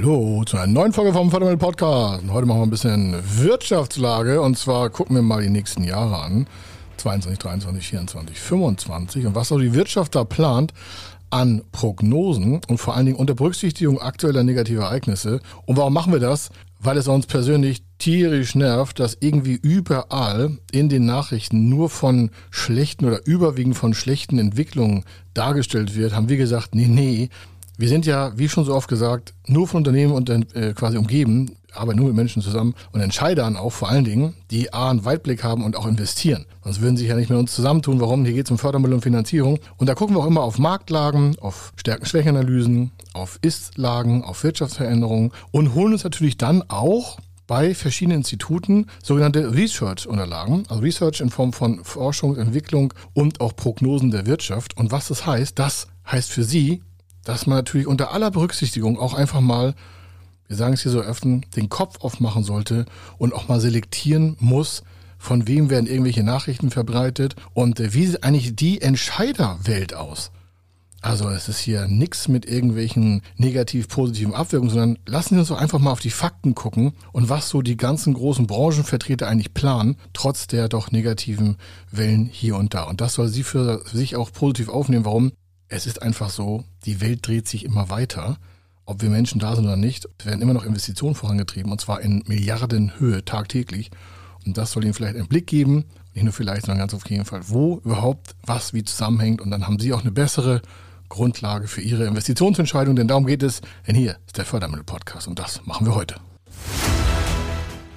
Hallo zu einer neuen Folge vom Fördermittel Podcast. heute machen wir ein bisschen Wirtschaftslage und zwar gucken wir mal die nächsten Jahre an. 22, 23, 24, 25 und was so die Wirtschaft da plant an Prognosen und vor allen Dingen unter Berücksichtigung aktueller negativer Ereignisse. Und warum machen wir das? Weil es uns persönlich tierisch nervt, dass irgendwie überall in den Nachrichten nur von schlechten oder überwiegend von schlechten Entwicklungen dargestellt wird, haben wir gesagt, nee, nee, wir sind ja, wie schon so oft gesagt, nur von Unternehmen und äh, quasi umgeben, arbeiten nur mit Menschen zusammen und Entscheidern auch vor allen Dingen, die A, einen Weitblick haben und auch investieren. Sonst würden sie sich ja nicht mit uns zusammentun. Warum? Hier geht es um Fördermittel und Finanzierung. Und da gucken wir auch immer auf Marktlagen, auf Stärken-Schwächen-Analysen, auf Ist-Lagen, auf Wirtschaftsveränderungen und holen uns natürlich dann auch bei verschiedenen Instituten sogenannte Research-Unterlagen, also Research in Form von Forschung, Entwicklung und auch Prognosen der Wirtschaft. Und was das heißt, das heißt für Sie, dass man natürlich unter aller Berücksichtigung auch einfach mal, wir sagen es hier so öfter, den Kopf aufmachen sollte und auch mal selektieren muss, von wem werden irgendwelche Nachrichten verbreitet und äh, wie sieht eigentlich die Entscheiderwelt aus? Also es ist hier nichts mit irgendwelchen negativ-positiven Abwirkungen, sondern lassen Sie uns doch einfach mal auf die Fakten gucken und was so die ganzen großen Branchenvertreter eigentlich planen, trotz der doch negativen Wellen hier und da. Und das soll Sie für sich auch positiv aufnehmen. Warum? Es ist einfach so, die Welt dreht sich immer weiter. Ob wir Menschen da sind oder nicht, werden immer noch Investitionen vorangetrieben und zwar in Milliardenhöhe tagtäglich. Und das soll Ihnen vielleicht einen Blick geben, nicht nur vielleicht, sondern ganz auf jeden Fall, wo überhaupt was wie zusammenhängt. Und dann haben Sie auch eine bessere Grundlage für Ihre Investitionsentscheidung, denn darum geht es. Denn hier ist der Fördermittel-Podcast und das machen wir heute.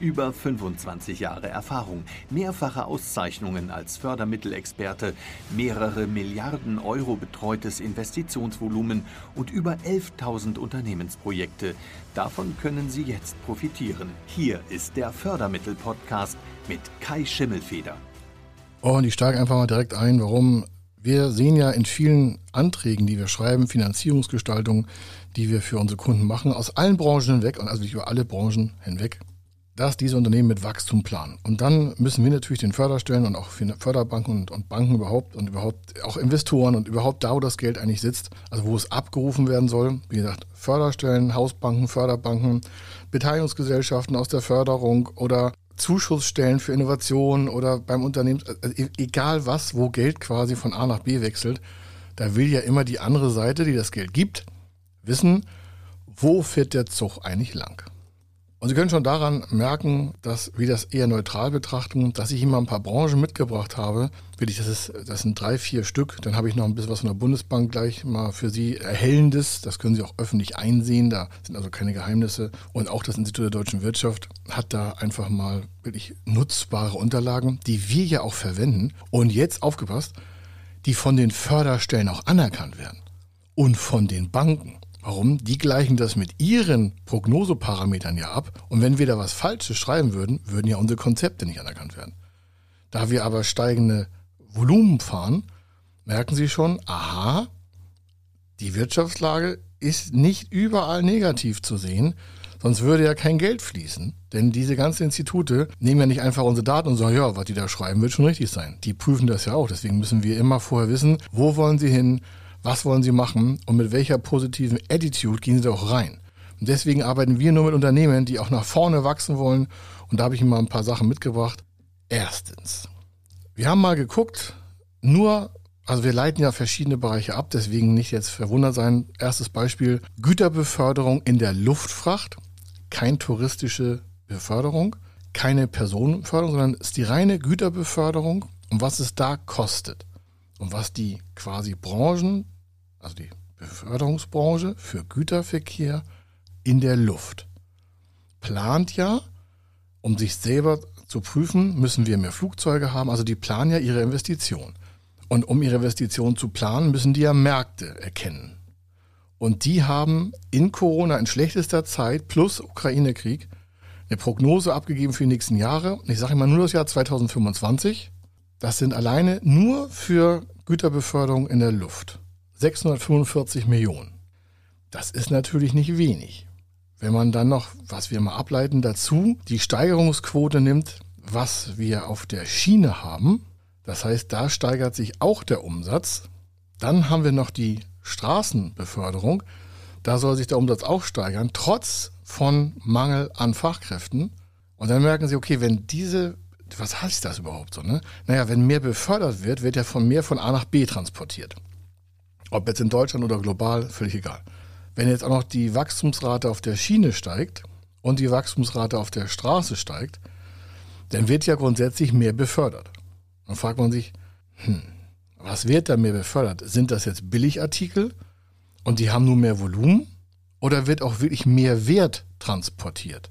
Über 25 Jahre Erfahrung, mehrfache Auszeichnungen als Fördermittelexperte, mehrere Milliarden Euro betreutes Investitionsvolumen und über 11.000 Unternehmensprojekte. Davon können Sie jetzt profitieren. Hier ist der Fördermittel-Podcast mit Kai Schimmelfeder. Oh, und ich steige einfach mal direkt ein, warum wir sehen ja in vielen Anträgen, die wir schreiben, Finanzierungsgestaltung, die wir für unsere Kunden machen, aus allen Branchen hinweg, und also nicht über alle Branchen hinweg, dass diese Unternehmen mit Wachstum planen. Und dann müssen wir natürlich den Förderstellen und auch Förderbanken und, und, Banken überhaupt und überhaupt auch Investoren und überhaupt da, wo das Geld eigentlich sitzt, also wo es abgerufen werden soll, wie gesagt, Förderstellen, Hausbanken, Förderbanken, Beteiligungsgesellschaften aus der Förderung oder Zuschussstellen für Innovationen oder beim Unternehmen, also e-, egal was, wo Geld quasi von A nach B wechselt, da will ja immer die andere Seite, die das Geld gibt, wissen, wo fährt der Zug eigentlich lang. Und Sie können schon daran merken, dass wir das eher neutral betrachten, dass ich mal ein paar Branchen mitgebracht habe. Wirklich, das, ist, das sind drei, vier Stück. Dann habe ich noch ein bisschen was von der Bundesbank gleich mal für Sie erhellendes. Das können Sie auch öffentlich einsehen. Da sind also keine Geheimnisse. Und auch das Institut der deutschen Wirtschaft hat da einfach mal wirklich nutzbare Unterlagen, die wir ja auch verwenden. Und jetzt aufgepasst, die von den Förderstellen auch anerkannt werden. Und von den Banken. Warum? Die gleichen das mit ihren Prognoseparametern ja ab. Und wenn wir da was Falsches schreiben würden, würden ja unsere Konzepte nicht anerkannt werden. Da wir aber steigende Volumen fahren, merken Sie schon, aha, die Wirtschaftslage ist nicht überall negativ zu sehen, sonst würde ja kein Geld fließen. Denn diese ganzen Institute nehmen ja nicht einfach unsere Daten und sagen, ja, was die da schreiben, wird schon richtig sein. Die prüfen das ja auch. Deswegen müssen wir immer vorher wissen, wo wollen sie hin, was wollen Sie machen und mit welcher positiven Attitude gehen Sie da auch rein. Und deswegen arbeiten wir nur mit Unternehmen, die auch nach vorne wachsen wollen. Und da habe ich Ihnen mal ein paar Sachen mitgebracht. Erstens, wir haben mal geguckt, nur, also wir leiten ja verschiedene Bereiche ab, deswegen nicht jetzt verwundert sein. Erstes Beispiel, Güterbeförderung in der Luftfracht, kein touristische Beförderung, keine Personenbeförderung, sondern es ist die reine Güterbeförderung und was es da kostet und was die quasi Branchen also die Beförderungsbranche für Güterverkehr in der Luft, plant ja, um sich selber zu prüfen, müssen wir mehr Flugzeuge haben. Also die planen ja ihre Investition. Und um ihre Investition zu planen, müssen die ja Märkte erkennen. Und die haben in Corona in schlechtester Zeit plus Ukraine-Krieg eine Prognose abgegeben für die nächsten Jahre. Ich sage immer nur das Jahr 2025. Das sind alleine nur für Güterbeförderung in der Luft 645 Millionen. Das ist natürlich nicht wenig. Wenn man dann noch, was wir mal ableiten dazu, die Steigerungsquote nimmt, was wir auf der Schiene haben, das heißt, da steigert sich auch der Umsatz. Dann haben wir noch die Straßenbeförderung. Da soll sich der Umsatz auch steigern, trotz von Mangel an Fachkräften. Und dann merken sie, okay, wenn diese, was heißt das überhaupt so, ne? Naja, wenn mehr befördert wird, wird ja von mehr von A nach B transportiert. Ob jetzt in Deutschland oder global, völlig egal. Wenn jetzt auch noch die Wachstumsrate auf der Schiene steigt und die Wachstumsrate auf der Straße steigt, dann wird ja grundsätzlich mehr befördert. Dann fragt man sich, hm, was wird da mehr befördert? Sind das jetzt Billigartikel und die haben nur mehr Volumen? Oder wird auch wirklich mehr Wert transportiert?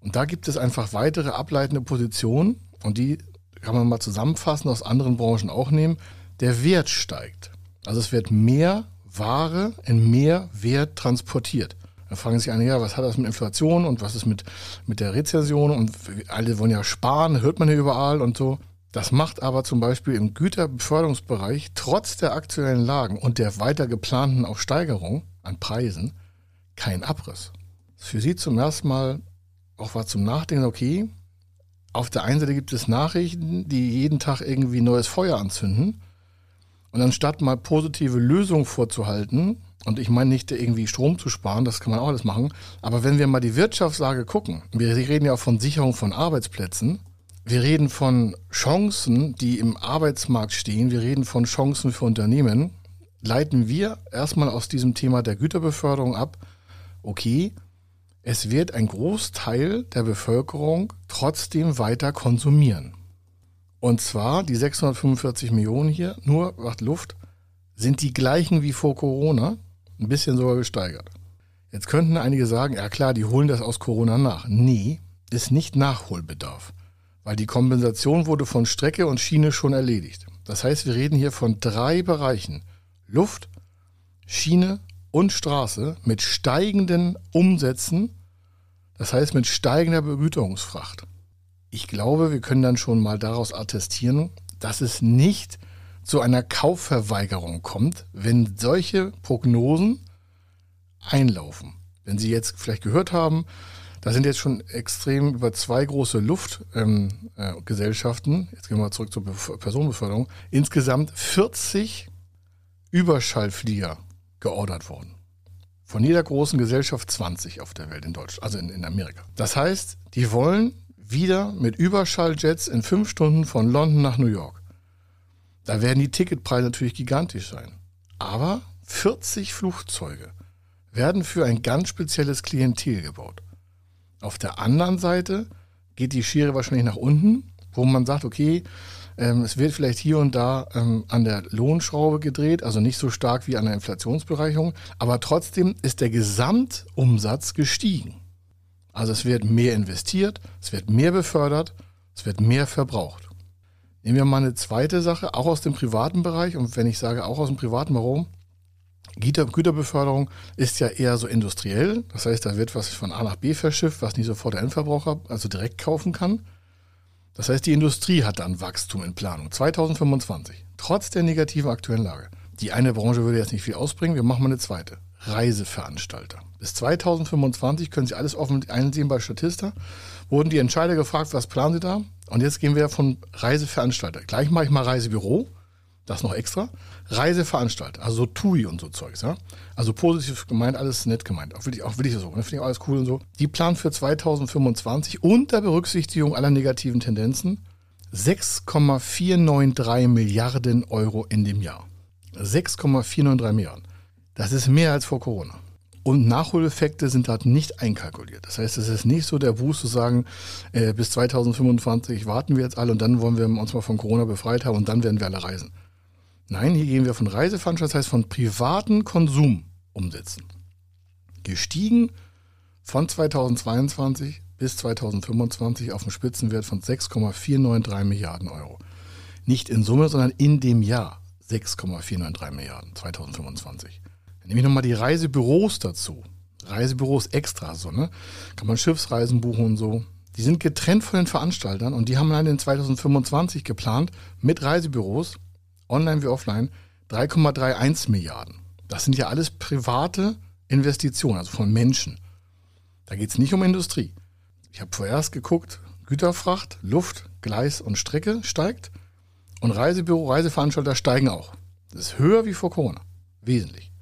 Und da gibt es einfach weitere ableitende Positionen und die kann man mal zusammenfassen, aus anderen Branchen auch nehmen. Der Wert steigt. Also es wird mehr Ware in mehr Wert transportiert. Da fragen sich einige, ja, was hat das mit Inflation und was ist mit, mit der Rezession und alle wollen ja sparen, hört man ja überall und so. Das macht aber zum Beispiel im Güterbeförderungsbereich trotz der aktuellen Lagen und der weiter geplanten auch Steigerung an Preisen keinen Abriss. Für Sie zum ersten Mal auch was zum Nachdenken, okay, auf der einen Seite gibt es Nachrichten, die jeden Tag irgendwie neues Feuer anzünden. Und anstatt mal positive Lösungen vorzuhalten, und ich meine nicht irgendwie Strom zu sparen, das kann man auch alles machen, aber wenn wir mal die Wirtschaftslage gucken, wir reden ja auch von Sicherung von Arbeitsplätzen, wir reden von Chancen, die im Arbeitsmarkt stehen. Wir reden von Chancen für Unternehmen. Leiten wir erstmal aus diesem Thema der Güterbeförderung ab, okay, es wird ein Großteil der Bevölkerung trotzdem weiter konsumieren. Und zwar die 645 Millionen hier, nur macht Luft, sind die gleichen wie vor Corona, ein bisschen sogar gesteigert. Jetzt könnten einige sagen, ja klar, die holen das aus Corona nach. Nee, ist nicht Nachholbedarf weil die Kompensation wurde von Strecke und Schiene schon erledigt. Das heißt, wir reden hier von drei Bereichen. Luft, Schiene und Straße mit steigenden Umsätzen, das heißt mit steigender Begüterungsfracht. Ich glaube, wir können dann schon mal daraus attestieren, dass es nicht zu einer Kaufverweigerung kommt, wenn solche Prognosen einlaufen. Wenn Sie jetzt vielleicht gehört haben, da sind jetzt schon extrem über zwei große Luftgesellschaften, ähm, äh, jetzt gehen wir mal zurück zur Bef Personenbeförderung, insgesamt 40 Überschallflieger geordert worden. Von jeder großen Gesellschaft 20 auf der Welt in Deutschland, also in, in Amerika. Das heißt, die wollen wieder mit Überschalljets in fünf Stunden von London nach New York. Da werden die Ticketpreise natürlich gigantisch sein. Aber 40 Flugzeuge werden für ein ganz spezielles Klientel gebaut. Auf der anderen Seite geht die Schere wahrscheinlich nach unten, wo man sagt, okay, ähm, es wird vielleicht hier und da ähm, an der Lohnschraube gedreht, also nicht so stark wie an der Inflationsbereicherung, aber trotzdem ist der Gesamtumsatz gestiegen. Also es wird mehr investiert, es wird mehr befördert, es wird mehr verbraucht. Nehmen wir mal eine zweite Sache, auch aus dem privaten Bereich. Und wenn ich sage auch aus dem privaten, warum? Güter, Güterbeförderung ist ja eher so industriell. Das heißt, da wird was von A nach B verschifft, was nicht sofort der Endverbraucher also direkt kaufen kann. Das heißt, die Industrie hat dann Wachstum in Planung. 2025, trotz der negativen aktuellen Lage. Die eine Branche würde jetzt nicht viel ausbringen, wir machen mal eine zweite. Reiseveranstalter. Bis 2025 können Sie alles offen einsehen bei Statista. Wurden die Entscheider gefragt, was planen Sie da? Und jetzt gehen wir von Reiseveranstalter. Gleich mache ich mal Reisebüro das noch extra. Reiseveranstalter, also so TUI und so Zeugs, ja. Also positiv gemeint, alles nett gemeint. Auch wirklich, auch wirklich so, ne? finde ich alles cool und so. Die planen für 2025 unter Berücksichtigung aller negativen Tendenzen 6,493 Milliarden Euro in dem Jahr. 6,493 Milliarden. Das ist mehr als vor Corona. Und Nachholeffekte sind halt nicht einkalkuliert. Das heißt, es ist nicht so der Boost zu sagen, äh, bis 2025 warten wir jetzt alle und dann wollen wir uns mal von Corona befreit haben und dann werden wir alle reisen. Nein, hier gehen wir von Reiseveranstaltungen, das heißt von privaten Konsumumsätzen. Gestiegen von 2022 bis 2025 auf einen Spitzenwert von 6,493 Milliarden Euro. Nicht in Summe, sondern in dem Jahr 6,493 Milliarden 2025. Dann nehme ich nochmal die Reisebüros dazu. Reisebüros extra, so, ne? Kann man Schiffsreisen buchen und so. Die sind getrennt von den Veranstaltern und die haben allein in 2025 geplant, mit Reisebüros, online wie offline, 3,31 Milliarden. Das sind ja alles private Investitionen, also von Menschen. Da geht es nicht um Industrie. Ich habe vorerst geguckt, Güterfracht, Luft, Gleis und Strecke steigt und Reisebüro, Reiseveranstalter steigen auch. Das ist höher wie vor Corona. Wesentlich.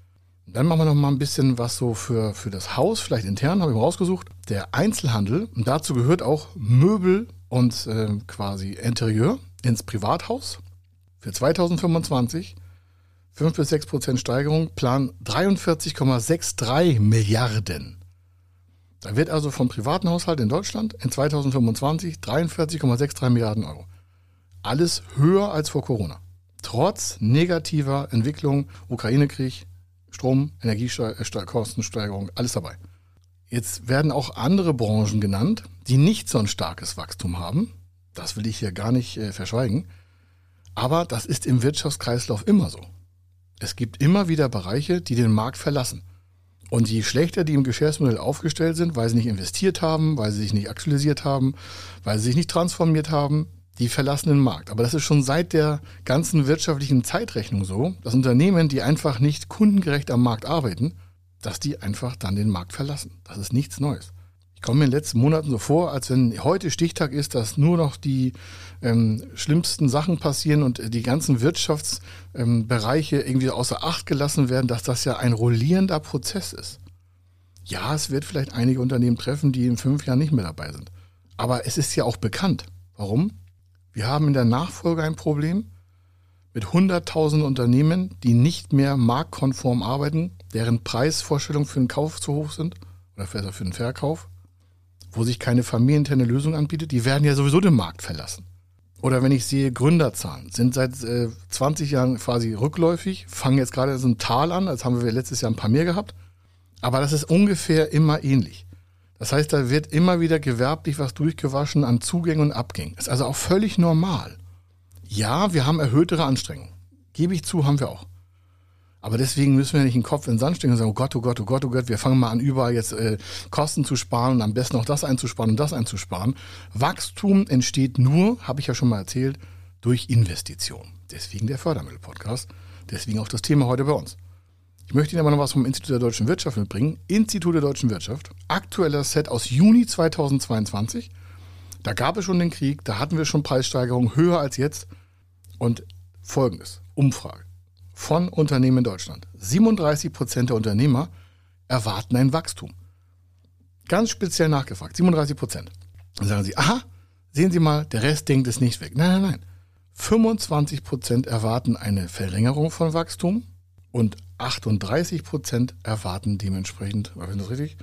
Und dann machen wir noch mal ein bisschen was so für, für das Haus, vielleicht intern, habe ich mal rausgesucht. Der Einzelhandel, und dazu gehört auch Möbel und äh, quasi Interieur ins Privathaus. Für 2025 5 bis 6 Prozent Steigerung, Plan 43,63 Milliarden. Da wird also vom privaten Haushalt in Deutschland in 2025 43,63 Milliarden Euro. Alles höher als vor Corona. Trotz negativer Entwicklung, Ukraine-Krieg, Strom, Energiekostensteigerung, alles dabei. Jetzt werden auch andere Branchen genannt, die nicht so ein starkes Wachstum haben. Das will ich hier gar nicht äh, verschweigen. Aber das ist im Wirtschaftskreislauf immer so. Es gibt immer wieder Bereiche, die den Markt verlassen. Und je schlechter die im Geschäftsmodell aufgestellt sind, weil sie nicht investiert haben, weil sie sich nicht aktualisiert haben, weil sie sich nicht transformiert haben, die verlassen den Markt. Aber das ist schon seit der ganzen wirtschaftlichen Zeitrechnung so, dass Unternehmen, die einfach nicht kundengerecht am Markt arbeiten, dass die einfach dann den Markt verlassen. Das ist nichts Neues. Ich komme mir in den letzten Monaten so vor, als wenn heute Stichtag ist, dass nur noch die ähm, schlimmsten Sachen passieren und die ganzen Wirtschaftsbereiche ähm, irgendwie außer Acht gelassen werden, dass das ja ein rollierender Prozess ist. Ja, es wird vielleicht einige Unternehmen treffen, die in fünf Jahren nicht mehr dabei sind. Aber es ist ja auch bekannt. Warum? Wir haben in der Nachfolge ein Problem mit 100.000 Unternehmen, die nicht mehr marktkonform arbeiten, deren Preisvorstellungen für den Kauf zu hoch sind oder für den Verkauf wo sich keine familieninterne Lösung anbietet, die werden ja sowieso den Markt verlassen. Oder wenn ich sehe, Gründerzahlen sind seit äh, 20 Jahren quasi rückläufig, fangen jetzt gerade so ein Tal an, als haben wir letztes Jahr ein paar mehr gehabt. Aber das ist ungefähr immer ähnlich. Das heißt, da wird immer wieder gewerblich was durchgewaschen an Zugängen und Abgängen. Ist also auch völlig normal. Ja, wir haben erhöhtere Anstrengungen. Gebe ich zu, haben wir auch. Aber deswegen müssen wir nicht den Kopf in den Sand stecken und sagen, oh Gott, oh Gott, oh Gott, oh Gott, wir fangen mal an, überall jetzt äh, Kosten zu sparen und am besten auch das einzusparen und das einzusparen. Wachstum entsteht nur, habe ich ja schon mal erzählt, durch Investition. Deswegen der Fördermittel-Podcast. Deswegen auch das Thema heute bei uns. Ich möchte Ihnen aber noch was vom Institut der deutschen Wirtschaft mitbringen. Institut der deutschen Wirtschaft. Aktueller Set aus Juni 2022. Da gab es schon den Krieg, da hatten wir schon Preissteigerungen höher als jetzt. Und folgendes: Umfrage von Unternehmen in Deutschland. 37 Prozent der Unternehmer erwarten ein Wachstum. Ganz speziell nachgefragt, 37 Prozent. Dann sagen sie, aha, sehen Sie mal, der Rest denkt es nicht weg. Nein, nein, nein. 25 Prozent erwarten eine Verlängerung von Wachstum und 38 Prozent erwarten dementsprechend, war das richtig?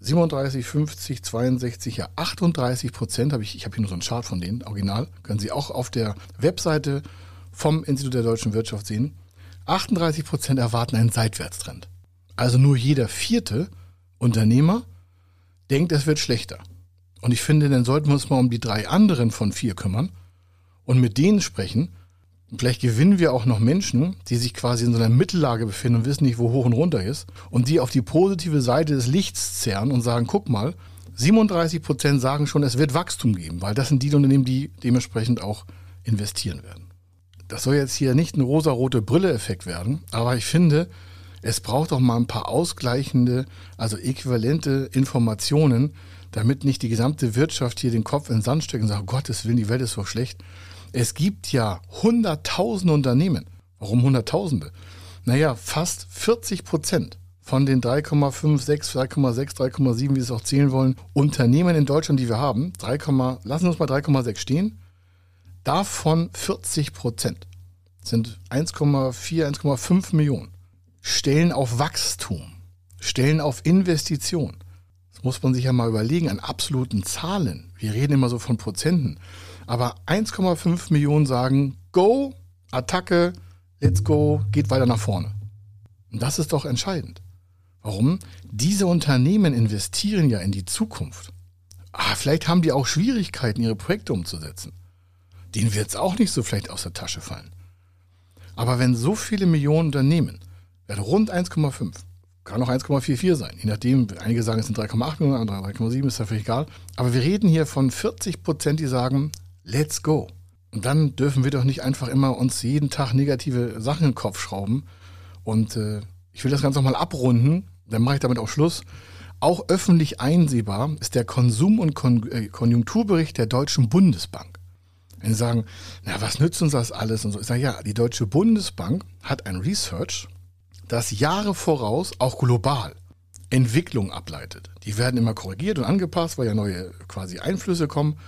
37, 50, 62, ja 38 Prozent habe ich, ich habe hier nur so einen Chart von denen, original, können Sie auch auf der Webseite vom Institut der deutschen Wirtschaft sehen. 38 Prozent erwarten einen Seitwärtstrend. Also nur jeder vierte Unternehmer denkt, es wird schlechter. Und ich finde, dann sollten wir uns mal um die drei anderen von vier kümmern und mit denen sprechen. Und vielleicht gewinnen wir auch noch Menschen, die sich quasi in so einer Mittellage befinden und wissen nicht, wo hoch und runter ist. Und die auf die positive Seite des Lichts zerren und sagen, guck mal, 37 Prozent sagen schon, es wird Wachstum geben, weil das sind die Unternehmen, die dementsprechend auch investieren werden. Das soll jetzt hier nicht ein rosarote Brille-Effekt werden, aber ich finde, es braucht auch mal ein paar ausgleichende, also äquivalente Informationen, damit nicht die gesamte Wirtschaft hier den Kopf in den Sand steckt und sagt, oh Gottes Willen, die Welt ist so schlecht. Es gibt ja hunderttausende Unternehmen. Warum hunderttausende? Naja, fast 40 Prozent von den 3,56, 3,6, 3,7, wie Sie es auch zählen wollen, Unternehmen in Deutschland, die wir haben, 3, lassen Sie uns mal 3,6 stehen, Davon 40 Prozent sind 1,4, 1,5 Millionen. Stellen auf Wachstum, stellen auf Investition. Das muss man sich ja mal überlegen an absoluten Zahlen. Wir reden immer so von Prozenten. Aber 1,5 Millionen sagen, go, Attacke, let's go, geht weiter nach vorne. Und das ist doch entscheidend. Warum? Diese Unternehmen investieren ja in die Zukunft. Ah, vielleicht haben die auch Schwierigkeiten, ihre Projekte umzusetzen denen wird es auch nicht so vielleicht aus der Tasche fallen. Aber wenn so viele Millionen Unternehmen, rund 1,5, Kann auch 1,44 sein, je nachdem. Einige sagen, es sind 3,8 Millionen, andere 3,7, ist ja völlig egal. Aber wir reden hier von 40 Prozent, die sagen, let's go. Und dann dürfen wir doch nicht einfach immer uns jeden Tag negative Sachen in den Kopf schrauben. Und äh, ich will das Ganze nochmal abrunden, dann mache ich damit auch Schluss. Auch öffentlich einsehbar ist der Konsum- und Kon äh, Konjunkturbericht der Deutschen Bundesbank. Wenn Sie sagen, na, was nützt uns das alles und so. Ich sage, ja, die Deutsche Bundesbank hat ein Research, das Jahre voraus, auch global, Entwicklung ableitet. Die werden immer korrigiert und angepasst, weil ja neue quasi Einflüsse kommen.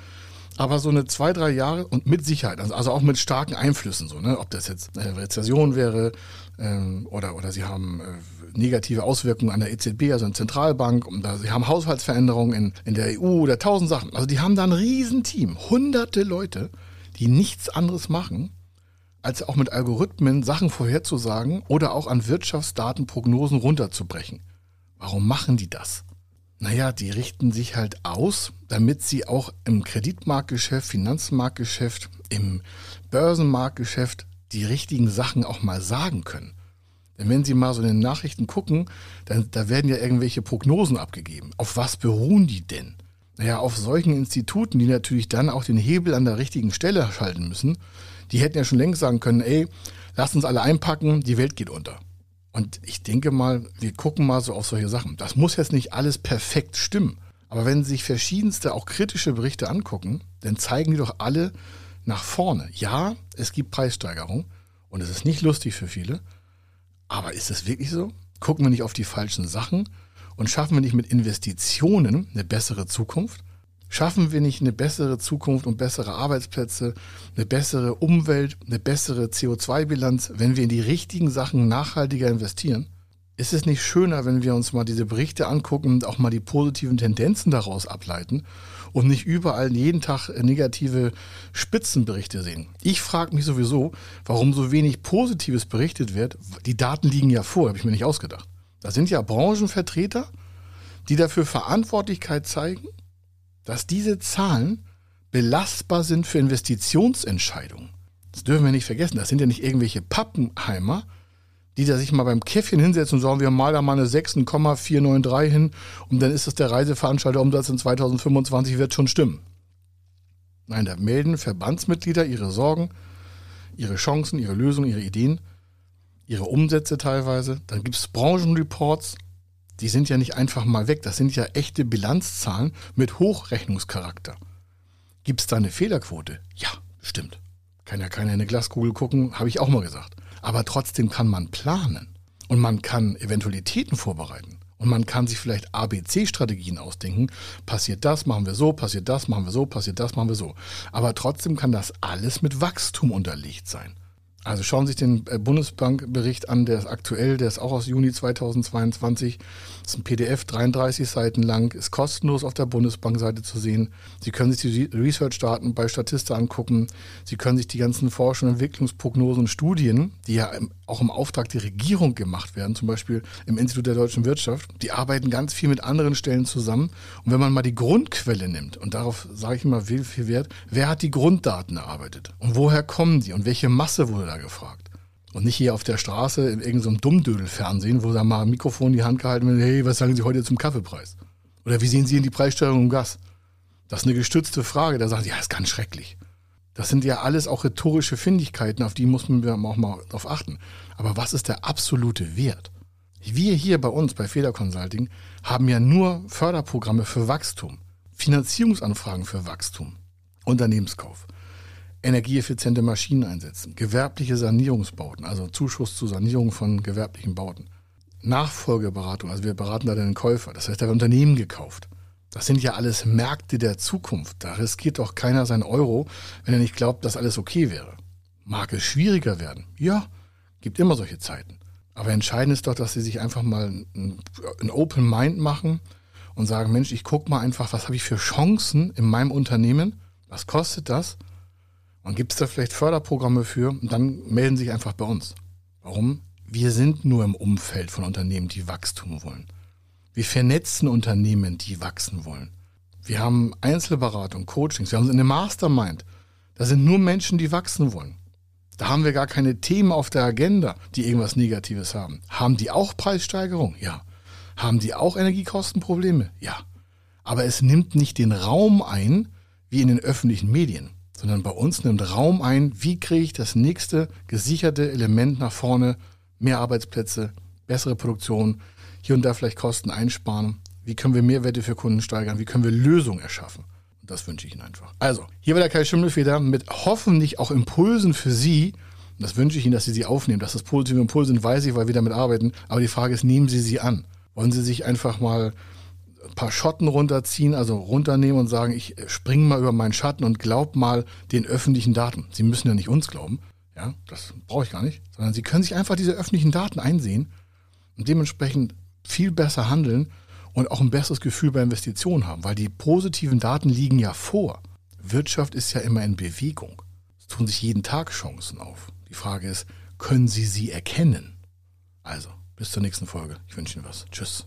Aber so eine zwei, drei Jahre und mit Sicherheit, also, also auch mit starken Einflüssen, so, ne? ob das jetzt eine Rezession wäre ähm, oder, oder sie haben äh, negative Auswirkungen an der EZB, also in Zentralbank, und da, sie haben Haushaltsveränderungen in, in der EU oder tausend Sachen. Also die haben da ein Riesenteam, hunderte Leute, die nichts anderes machen, als auch mit Algorithmen Sachen vorherzusagen oder auch an Wirtschaftsdatenprognosen runterzubrechen. Warum machen die das? Naja, die richten sich halt aus, damit sie auch im Kreditmarktgeschäft, Finanzmarktgeschäft, im Börsenmarktgeschäft die richtigen Sachen auch mal sagen können. Denn wenn Sie mal so in den Nachrichten gucken, dann da werden ja irgendwelche Prognosen abgegeben. Auf was beruhen die denn? Naja, auf solchen Instituten, die natürlich dann auch den Hebel an der richtigen Stelle schalten müssen, die hätten ja schon längst sagen können, ey, lasst uns alle einpacken, die Welt geht unter. Und ich denke mal, wir gucken mal so auf solche Sachen. Das muss jetzt nicht alles perfekt stimmen. Aber wenn Sie sich verschiedenste, auch kritische Berichte angucken, dann zeigen die doch alle nach vorne. Ja, es gibt Preissteigerung und es ist nicht lustig für viele. Aber ist es wirklich so? Gucken wir nicht auf die falschen Sachen und schaffen wir nicht mit Investitionen eine bessere Zukunft? Schaffen wir nicht eine bessere Zukunft und bessere Arbeitsplätze, eine bessere Umwelt, eine bessere CO2-Bilanz, wenn wir in die richtigen Sachen nachhaltiger investieren? Ist es nicht schöner, wenn wir uns mal diese Berichte angucken und auch mal die positiven Tendenzen daraus ableiten und nicht überall jeden Tag negative Spitzenberichte sehen? Ich frage mich sowieso, warum so wenig Positives berichtet wird. Die Daten liegen ja vor, habe ich mir nicht ausgedacht. Da sind ja Branchenvertreter, die dafür Verantwortlichkeit zeigen dass diese Zahlen belastbar sind für Investitionsentscheidungen. Das dürfen wir nicht vergessen. Das sind ja nicht irgendwelche Pappenheimer, die da sich mal beim Käffchen hinsetzen und sagen, wir malen da mal eine 6,493 hin und dann ist das der Reiseveranstalterumsatz in 2025 wird schon stimmen. Nein, da melden Verbandsmitglieder ihre Sorgen, ihre Chancen, ihre Lösungen, ihre Ideen, ihre Umsätze teilweise. Dann gibt es Branchenreports, die sind ja nicht einfach mal weg. Das sind ja echte Bilanzzahlen mit Hochrechnungscharakter. Gibt es da eine Fehlerquote? Ja, stimmt. Kann ja keiner in eine Glaskugel gucken, habe ich auch mal gesagt. Aber trotzdem kann man planen und man kann Eventualitäten vorbereiten. Und man kann sich vielleicht ABC-Strategien ausdenken. Passiert das, machen wir so, passiert das, machen wir so, passiert das, machen wir so. Aber trotzdem kann das alles mit Wachstum unterlegt sein. Also schauen Sie sich den äh, Bundesbankbericht an, der ist aktuell, der ist auch aus Juni 2022. Das ist ein PDF, 33 Seiten lang, ist kostenlos auf der Bundesbankseite zu sehen. Sie können sich die Research-Daten bei Statista angucken. Sie können sich die ganzen Forschung, Entwicklungsprognosen und Studien, die ja auch im Auftrag der Regierung gemacht werden, zum Beispiel im Institut der deutschen Wirtschaft, die arbeiten ganz viel mit anderen Stellen zusammen. Und wenn man mal die Grundquelle nimmt, und darauf sage ich immer viel, viel Wert, wer hat die Grunddaten erarbeitet? Und woher kommen die? Und welche Masse wurde da gefragt. Und nicht hier auf der Straße in irgendeinem so Dummdödel-Fernsehen, wo da mal ein Mikrofon in die Hand gehalten wird, hey, was sagen Sie heute zum Kaffeepreis? Oder wie sehen Sie in die Preissteuerung im Gas? Das ist eine gestützte Frage. Da sagen Sie, ja, ist ganz schrecklich. Das sind ja alles auch rhetorische Findigkeiten, auf die muss man auch mal drauf achten. Aber was ist der absolute Wert? Wir hier bei uns bei Feder Consulting haben ja nur Förderprogramme für Wachstum, Finanzierungsanfragen für Wachstum, Unternehmenskauf energieeffiziente Maschinen einsetzen, gewerbliche Sanierungsbauten, also Zuschuss zur Sanierung von gewerblichen Bauten, Nachfolgeberatung, also wir beraten da den Käufer, das heißt, da wird Unternehmen gekauft. Das sind ja alles Märkte der Zukunft. Da riskiert doch keiner sein Euro, wenn er nicht glaubt, dass alles okay wäre. Mag es schwieriger werden? Ja, gibt immer solche Zeiten. Aber entscheidend ist doch, dass sie sich einfach mal ein, ein Open Mind machen und sagen, Mensch, ich gucke mal einfach, was habe ich für Chancen in meinem Unternehmen? Was kostet das? Und gibt es da vielleicht Förderprogramme für? Und dann melden sich einfach bei uns. Warum? Wir sind nur im Umfeld von Unternehmen, die Wachstum wollen. Wir vernetzen Unternehmen, die wachsen wollen. Wir haben Einzelberatung, Coachings, wir haben eine Mastermind. Da sind nur Menschen, die wachsen wollen. Da haben wir gar keine Themen auf der Agenda, die irgendwas Negatives haben. Haben die auch Preissteigerung? Ja. Haben die auch Energiekostenprobleme? Ja. Aber es nimmt nicht den Raum ein, wie in den öffentlichen Medien, sondern bei uns nimmt Raum ein, wie kriege ich das nächste gesicherte Element nach vorne, mehr Arbeitsplätze, bessere Produktion, hier und da vielleicht Kosten einsparen, wie können wir Mehrwerte für Kunden steigern, wie können wir Lösungen erschaffen. Und das wünsche ich Ihnen einfach. Also, hier war der Kai Schimmelfeder mit hoffentlich auch Impulsen für Sie. Das wünsche ich Ihnen, dass Sie sie aufnehmen. Dass das positive Impulse sind, weiß ich, weil wir damit arbeiten. Aber die Frage ist, nehmen Sie sie an. Wollen Sie sich einfach mal ein paar Schotten runterziehen, also runternehmen und sagen, ich springe mal über meinen Schatten und glaub mal den öffentlichen Daten. Sie müssen ja nicht uns glauben. Ja, das brauche ich gar nicht. Sondern Sie können sich einfach diese öffentlichen Daten einsehen und dementsprechend viel besser handeln und auch ein besseres Gefühl bei Investitionen haben, weil die positiven Daten liegen ja vor. Wirtschaft ist ja immer in Bewegung. Es tun sich jeden Tag Chancen auf. Die Frage ist, können Sie sie erkennen? Also, bis zur nächsten Folge. Ich wünsche Ihnen was. Tschüss.